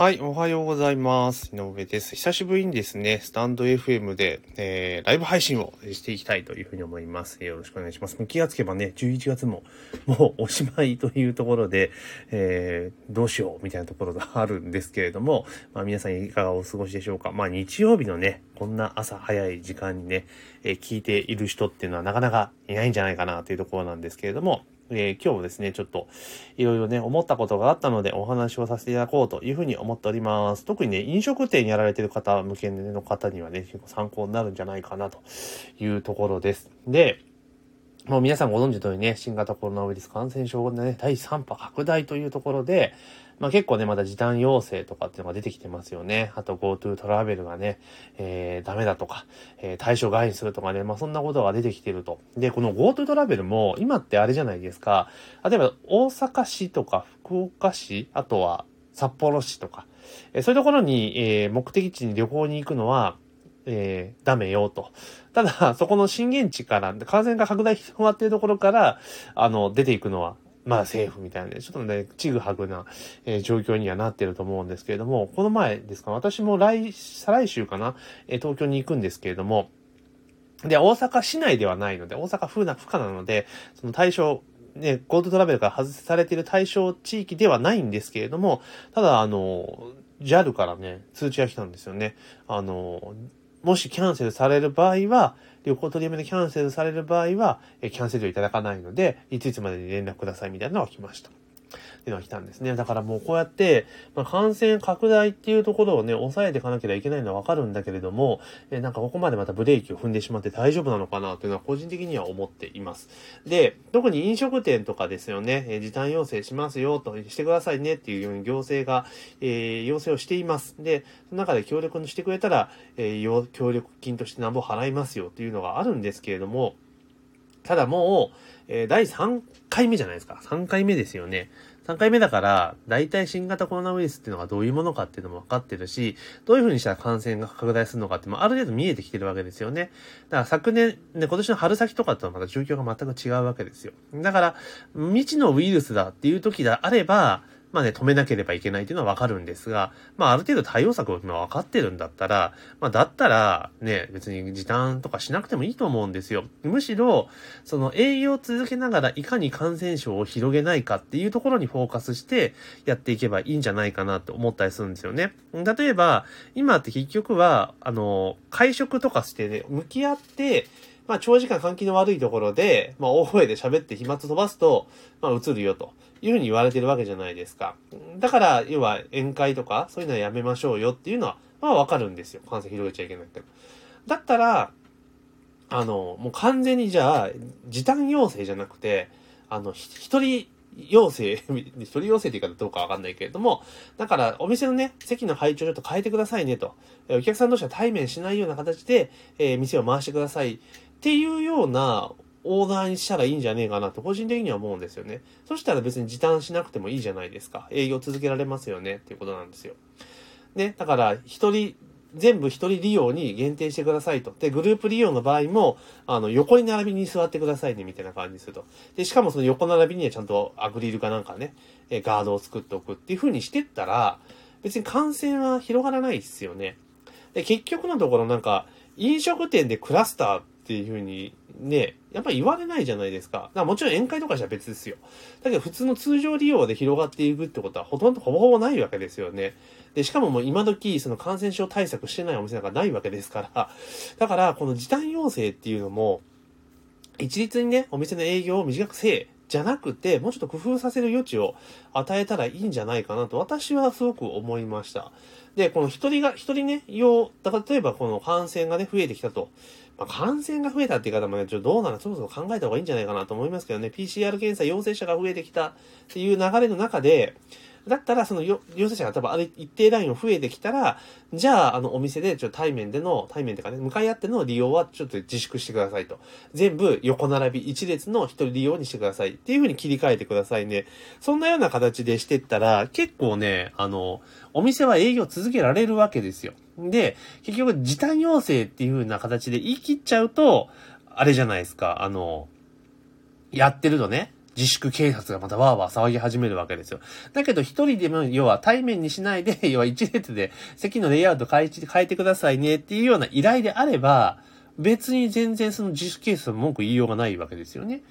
はい、おはようございます。井上です。久しぶりにですね、スタンド FM で、えー、ライブ配信をしていきたいというふうに思います。よろしくお願いします。気がつけばね、11月も もうおしまいというところで、えー、どうしようみたいなところがあるんですけれども、まあ皆さんいかがお過ごしでしょうか。まあ日曜日のね、こんな朝早い時間にね、え、聞いている人っていうのはなかなかいないんじゃないかなというところなんですけれども、えー、今日もですね、ちょっといろいろね、思ったことがあったのでお話をさせていただこうというふうに思っております。特にね、飲食店やられてる方向けの方にはね、結構参考になるんじゃないかなというところです。で、もう皆さんご存知の通りね、新型コロナウイルス感染症がね、第3波拡大というところで、まあ結構ね、まだ時短要請とかっていうのが出てきてますよね。あと GoTo トラベルがね、えー、ダメだとか、えー、対象外にするとかね、まあそんなことが出てきてると。で、この GoTo トラベルも、今ってあれじゃないですか。例えば大阪市とか福岡市、あとは札幌市とか、えー、そういうところに、えー、目的地に旅行に行くのは、えー、ダメよと。ただ、そこの震源地から、感染が拡大広がっているところから、あの、出ていくのは、まあ政府みたいなね、ちょっとね、ちぐはぐな、えー、状況にはなってると思うんですけれども、この前ですか、私も来、再来週かな、えー、東京に行くんですけれども、で、大阪市内ではないので、大阪府な、不可なので、その対象、ね、GoTo トラベルから外されている対象地域ではないんですけれども、ただ、あの、JAL からね、通知が来たんですよね。あの、もしキャンセルされる場合は、旅行取りやめでキャンセルされる場合は、キャンセルをいただかないので、いついつまでに連絡くださいみたいなのが来ました。っていうのが来たんですね。だからもうこうやって、まあ、感染拡大っていうところをね、抑えていかなければいけないのはわかるんだけれども、えなんかここまでまたブレーキを踏んでしまって大丈夫なのかなというのは個人的には思っています。で、特に飲食店とかですよね、え時短要請しますよとしてくださいねっていうように行政が、えー、要請をしています。で、その中で協力してくれたら、えー、協力金としてなんぼ払いますよっていうのがあるんですけれども、ただもう、えー、第3回目じゃないですか。3回目ですよね。3回目だから、大体新型コロナウイルスっていうのがどういうものかっていうのも分かってるし、どういうふうにしたら感染が拡大するのかってもある程度見えてきてるわけですよね。だから昨年、ね、今年の春先とかとはまた状況が全く違うわけですよ。だから、未知のウイルスだっていう時であれば、まあね、止めなければいけないっていうのはわかるんですが、まあある程度対応策を今分かってるんだったら、まあだったら、ね、別に時短とかしなくてもいいと思うんですよ。むしろ、その営業を続けながらいかに感染症を広げないかっていうところにフォーカスしてやっていけばいいんじゃないかなと思ったりするんですよね。例えば、今って結局は、あの、会食とかしてね、向き合って、まあ、長時間換気の悪いところで、まあ、大声で喋って飛沫飛ばすと、まあ、映るよというふうに言われてるわけじゃないですか。だから、要は宴会とか、そういうのはやめましょうよっていうのは、まあ、わかるんですよ。感染広げちゃいけないけど。だったら、あの、もう完全にじゃあ、時短要請じゃなくて、あの、一人要請、一人要請って言い方どうかわかんないけれども、だからお店のね、席の配置をちょっと変えてくださいねと。お客さん同士は対面しないような形で、えー、店を回してくださいっていうようなオーダーにしたらいいんじゃねえかなと個人的には思うんですよね。そしたら別に時短しなくてもいいじゃないですか。営業続けられますよねっていうことなんですよ。ね、だから一人、全部一人利用に限定してくださいと。で、グループ利用の場合も、あの、横に並びに座ってくださいね、みたいな感じにすると。で、しかもその横並びにはちゃんとアクリルかなんかね、えガードを作っておくっていう風にしてったら、別に感染は広がらないですよね。で、結局のところなんか、飲食店でクラスターっていう風にね、やっぱり言われないじゃないですか。だからもちろん宴会とかじゃ別ですよ。だけど普通の通常利用で広がっていくってことはほとんどほぼほぼないわけですよね。で、しかももう今時その感染症対策してないお店なんかないわけですから。だからこの時短要請っていうのも、一律にね、お店の営業を短くせえ、じゃなくて、もうちょっと工夫させる余地を与えたらいいんじゃないかなと私はすごく思いました。で、この一人が、一人ね、用、だから例えばこの感染がね、増えてきたと。まあ、感染が増えたっていう方もね、ちょっとどうならそもそも考えた方がいいんじゃないかなと思いますけどね、PCR 検査陽性者が増えてきたっていう流れの中で、だったら、その陽性者が多分ある一定ラインを増えてきたら、じゃあ、あの、お店で、ちょっと対面での、対面とかね、向かい合っての利用はちょっと自粛してくださいと。全部横並び一列の一人利用にしてくださいっていう風に切り替えてくださいね。そんなような形でしてったら、結構ね、あの、お店は営業続けられるわけですよ。で、結局、時短要請っていう風な形で言い切っちゃうと、あれじゃないですか、あの、やってるとね、自粛警察がまたわーわー騒ぎ始めるわけですよ。だけど一人でも、要は対面にしないで、要は一列で席のレイアウト変え変えてくださいねっていうような依頼であれば、別に全然その自粛警察も文句言いようがないわけですよね。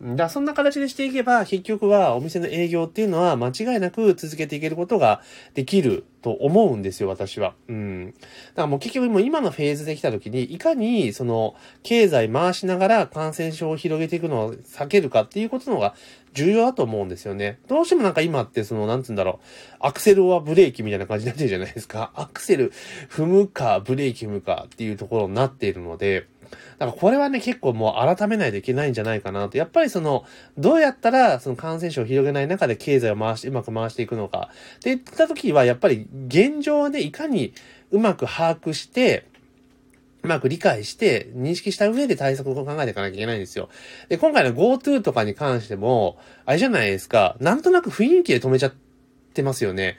だそんな形でしていけば、結局はお店の営業っていうのは間違いなく続けていけることができると思うんですよ、私は。うん。だからもう結局もう今のフェーズで来た時に、いかにその経済回しながら感染症を広げていくのを避けるかっていうことの方が重要だと思うんですよね。どうしてもなんか今ってその、なんつうんだろう、アクセルはブレーキみたいな感じになってるじゃないですか。アクセル踏むか、ブレーキ踏むかっていうところになっているので、だからこれはね、結構もう改めないといけないんじゃないかなと。やっぱりその、どうやったらその感染症を広げない中で経済を回して、うまく回していくのか。って言った時は、やっぱり現状でいかにうまく把握して、うまく理解して、認識した上で対策を考えていかなきゃいけないんですよ。で、今回の GoTo とかに関しても、あれじゃないですか、なんとなく雰囲気で止めちゃってますよね。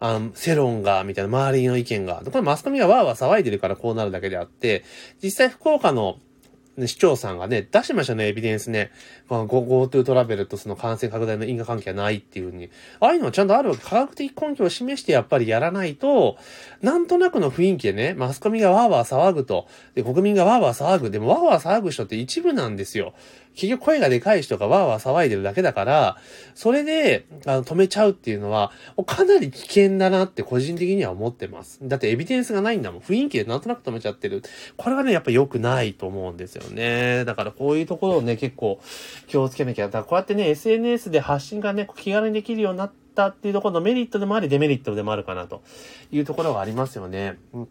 あの、世論が、みたいな、周りの意見が。これマスコミがわーわー騒いでるからこうなるだけであって、実際福岡の市長さんがね、出しましたね、エビデンスね。GoTo トラベルとその感染拡大の因果関係はないっていうふうに。ああいうのはちゃんとある科学的根拠を示してやっぱりやらないと、なんとなくの雰囲気でね、マスコミがわーわー騒ぐと、で、国民がわーわー騒ぐ。でもわーわー騒ぐ人って一部なんですよ。結局声がでかい人がわーわー騒いでるだけだから、それであの止めちゃうっていうのは、かなり危険だなって個人的には思ってます。だってエビデンスがないんだもん。雰囲気でなんとなく止めちゃってる。これはね、やっぱ良くないと思うんですよよね。だからこういうところをね、結構気をつけなきゃ。だからこうやってね、SNS で発信がね、気軽にできるようになったっていうところのメリットでもあり、デメリットでもあるかなというところがありますよね。うん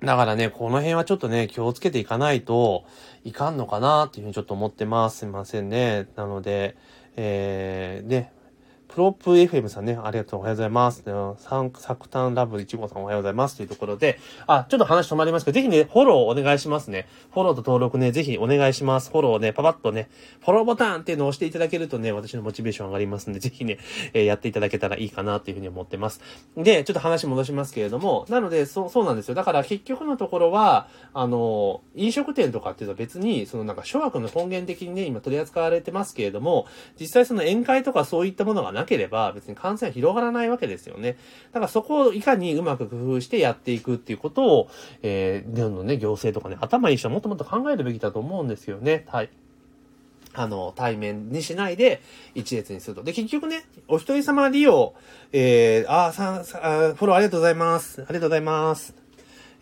だからね、この辺はちょっとね、気をつけていかないといかんのかなっていうふうにちょっと思ってます。すいませんね。なので、えー、ね、プロップ FM さんね、ありがとう、おはようございます。サン、サクタンラブ1号さんおはようございます。というところで、あ、ちょっと話止まりますけど、ぜひね、フォローお願いしますね。フォローと登録ね、ぜひお願いします。フォローね、パパッとね、フォローボタンっていうのを押していただけるとね、私のモチベーション上がりますんで、ぜひね、えー、やっていただけたらいいかなっていうふうに思ってます。で、ちょっと話戻しますけれども、なので、そう、そうなんですよ。だから結局のところは、あの、飲食店とかっていうのは別に、そのなんか諸悪の根源的にね、今取り扱われてますけれども、実際その宴会とかそういったものがねなければ、別に感染は広がらないわけですよね。だからそこをいかにうまく工夫してやっていくっていうことを、えー、どんどんね、行政とかね、頭いい人はもっともっと考えるべきだと思うんですよね。はい。あの、対面にしないで、一列にすると。で、結局ね、お一人様利用、えー、あ、さ、さ、フォローありがとうございます。ありがとうございます。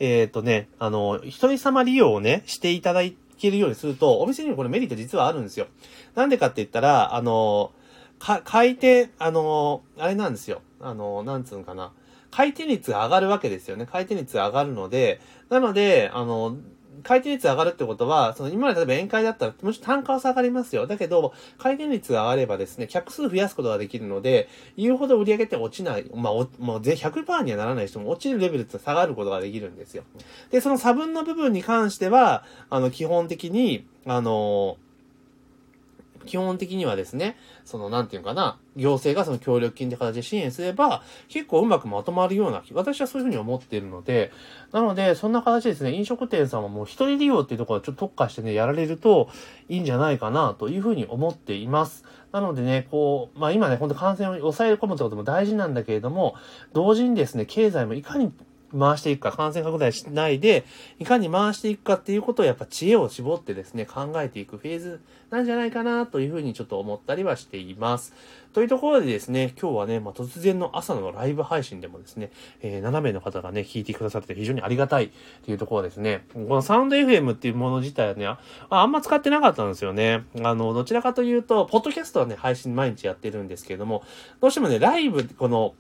えっ、ー、とね、あの、一人様利用をね、していただけるようにすると、お店にもこれメリット実はあるんですよ。なんでかって言ったら、あの、か、回転、あの、あれなんですよ。あの、なんつうんかな。回転率が上がるわけですよね。回転率が上がるので、なので、あの、回転率上がるってことは、その今まで例えば宴会だったら、もちろん単価は下がりますよ。だけど、回転率が上がればですね、客数増やすことができるので、言うほど売り上げって落ちない、まあ、おもう100%にはならない人も落ちるレベルって下がることができるんですよ。で、その差分の部分に関しては、あの、基本的に、あの、基本的にはですね、その、なんていうかな、行政がその協力金って形で支援すれば、結構うまくまとまるような、私はそういうふうに思っているので、なので、そんな形ですね、飲食店さんはもう一人利用っていうところをちょっと特化してね、やられるといいんじゃないかな、というふうに思っています。なのでね、こう、まあ今ね、ほんと感染を抑え込むってことも大事なんだけれども、同時にですね、経済もいかに回していくか、感染拡大しないで、いかに回していくかっていうことをやっぱ知恵を絞ってですね、考えていくフェーズなんじゃないかなというふうにちょっと思ったりはしています。というところでですね、今日はね、まあ、突然の朝のライブ配信でもですね、えー、7名の方がね、聞いてくださって非常にありがたいというところですね。このサウンド FM っていうもの自体はね、ああんま使ってなかったんですよね。あの、どちらかというと、ポッドキャストはね、配信毎日やってるんですけれども、どうしてもね、ライブ、この、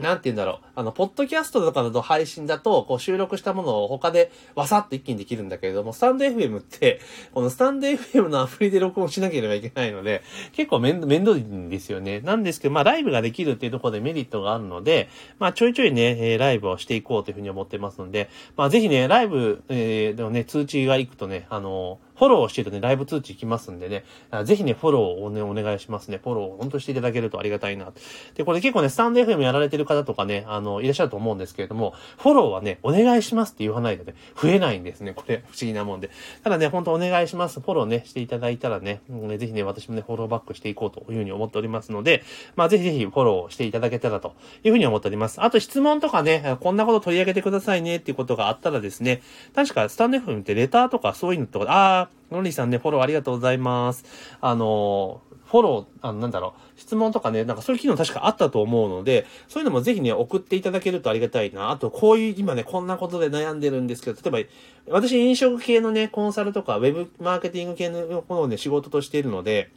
なんて言うんだろう。あの、ポッドキャストとかの配信だと、こう収録したものを他でわさっと一気にできるんだけれども、スタンド FM って、このスタンド FM のアプリで録音しなければいけないので、結構めん面倒いんですよね。なんですけど、まあライブができるっていうところでメリットがあるので、まあちょいちょいね、えー、ライブをしていこうというふうに思ってますので、まあぜひね、ライブ、えー、でもね、通知が行くとね、あのーフォローしてるとね、ライブ通知行きますんでね、ぜひね、フォローをね、お願いしますね。フォローを本当していただけるとありがたいな。で、これ結構ね、スタンド FM やられてる方とかね、あの、いらっしゃると思うんですけれども、フォローはね、お願いしますって言わないとね、増えないんですね。これ、不思議なもんで。ただね、本当お願いします。フォローね、していただいたらね、うん、ぜひね、私もね、フォローバックしていこうというふうに思っておりますので、まあ、ぜひぜひフォローしていただけたらというふうに思っております。あと質問とかね、こんなこと取り上げてくださいねっていうことがあったらですね、確かスタンド FM ってレターとかそういうのとか、あー、ロリーさんね、フォローありがとうございます。あのフォロー、あ、なんだろう、質問とかね、なんかそういう機能確かあったと思うので、そういうのもぜひね、送っていただけるとありがたいな。あと、こういう、今ね、こんなことで悩んでるんですけど、例えば、私飲食系のね、コンサルとか、ウェブマーケティング系のものをね、仕事としているので、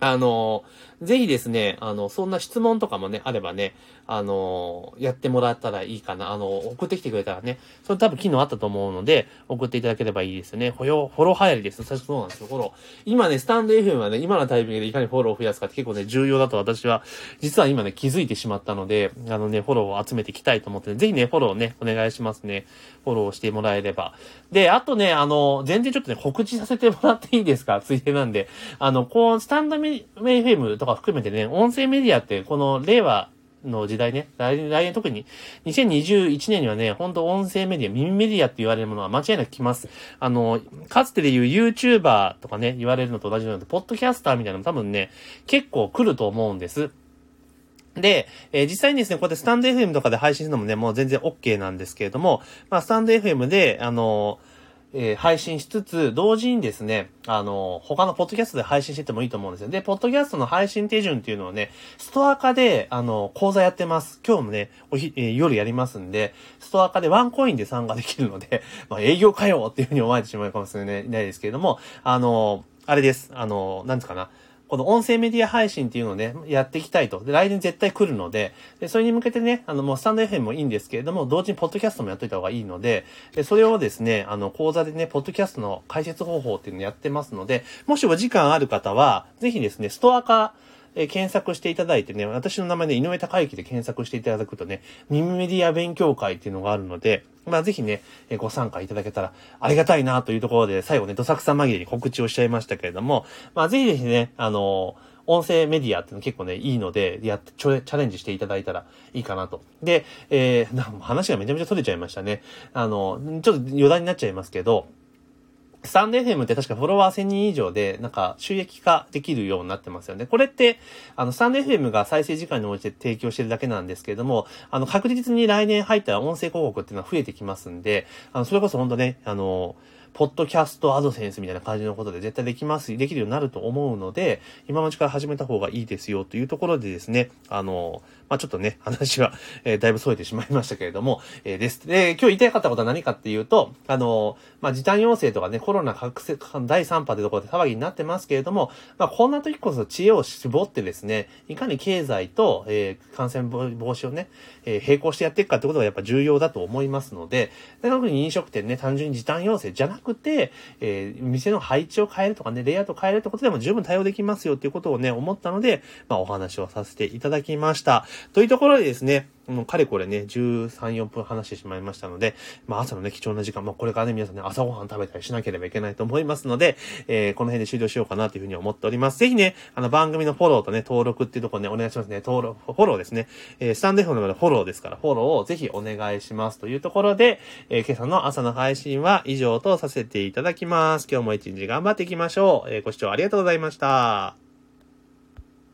あの、ぜひですね、あの、そんな質問とかもね、あればね、あの、やってもらったらいいかな。あの、送ってきてくれたらね、それ多分機能あったと思うので、送っていただければいいですね。フォロー、フォロー流行りです。最初そうなんですよ、フォロー。今ね、スタンド FM はね、今のタイミングでいかにフォローを増やすかって結構ね、重要だと私は、実は今ね、気づいてしまったので、あのね、フォローを集めていきたいと思って、ね、ぜひね、フォローね、お願いしますね。フォローしてもらえれば。で、あとね、あの、全然ちょっとね、告知させてもらっていいですか？ついでなんで。あの、こう、スタンド FM とか含めてね、音声メディアって、この令和の時代ね、来年、特に2021年にはね、ほんと音声メディア、耳メディアって言われるものは間違いなく来ます。あの、かつてで言う YouTuber とかね、言われるのと同じような、ポッドキャスターみたいなのも多分ね、結構来ると思うんです。で、えー、実際にですね、こうやってスタンド FM とかで配信するのもね、もう全然 OK なんですけれども、まあ、スタンド FM で、あのーえー、配信しつつ、同時にですね、あの、他のポッドキャストで配信しててもいいと思うんですよ。で、ポッドキャストの配信手順っていうのはね、ストア化で、あの、講座やってます。今日もね、おひ、えー、夜やりますんで、ストア化でワンコインで参加できるので、まあ、営業かよっていうふうに思われてしまうかもしれないですけれども、あの、あれです。あの、なんですかな。この音声メディア配信っていうのをね、やっていきたいと。で、来年絶対来るので、で、それに向けてね、あの、もうスタンド FM もいいんですけれども、同時にポッドキャストもやっといた方がいいので、で、それをですね、あの、講座でね、ポッドキャストの解説方法っていうのをやってますので、もしお時間ある方は、ぜひですね、ストア化、え検索していただいてね、私の名前で井上隆之で検索していただくとね、耳メディア勉強会っていうのがあるので、まあぜひね、えご参加いただけたらありがたいなというところで、最後ね、どさくさ紛れに告知をしちゃいましたけれども、まあぜひぜひね、あのー音声メディアっていうの結構ね、いいので、やって、チャレンジしていただいたらいいかなと。で、えー、話がめちゃめちゃ取れちゃいましたね。あの、ちょっと余談になっちゃいますけど、スタンド FM って確かフォロワー1000人以上で、なんか収益化できるようになってますよね。これって、あの、スタンド FM が再生時間に応じて提供してるだけなんですけれども、あの、確実に来年入ったら音声広告っていうのは増えてきますんで、あの、それこそ本当ね、あの、ポッドキャストアドセンスみたいな感じのことで絶対できます、できるようになると思うので、今のうちから始めた方がいいですよというところでですね、あの、まあ、ちょっとね、話は、えー、だいぶ添えてしまいましたけれども、えー、です。で、今日言いたかったことは何かっていうと、あの、まあ、時短要請とかね、コロナ覚醒、第3波というところで騒ぎになってますけれども、まあ、こんな時こそ知恵を絞ってですね、いかに経済と、えー、感染防止をね、えー、並行してやっていくかってことがやっぱ重要だと思いますので、特に飲食店ね、単純に時短要請じゃなくて、えー、店の配置を変えるとかね、レイアウトを変えるってことでも十分対応できますよっていうことをね、思ったので、まあ、お話をさせていただきました。というところでですね、もうかれこれね、13、4分話してしまいましたので、まあ朝のね、貴重な時間、まあこれからね、皆さんね、朝ごはん食べたりしなければいけないと思いますので、えー、この辺で終了しようかなというふうに思っております。ぜひね、あの番組のフォローとね、登録っていうところね、お願いしますね。登録、フォローですね。えー、スタンド F のフォローですから、フォローをぜひお願いしますというところで、えー、今朝の朝の配信は以上とさせていただきます。今日も一日頑張っていきましょう。えー、ご視聴ありがとうございました。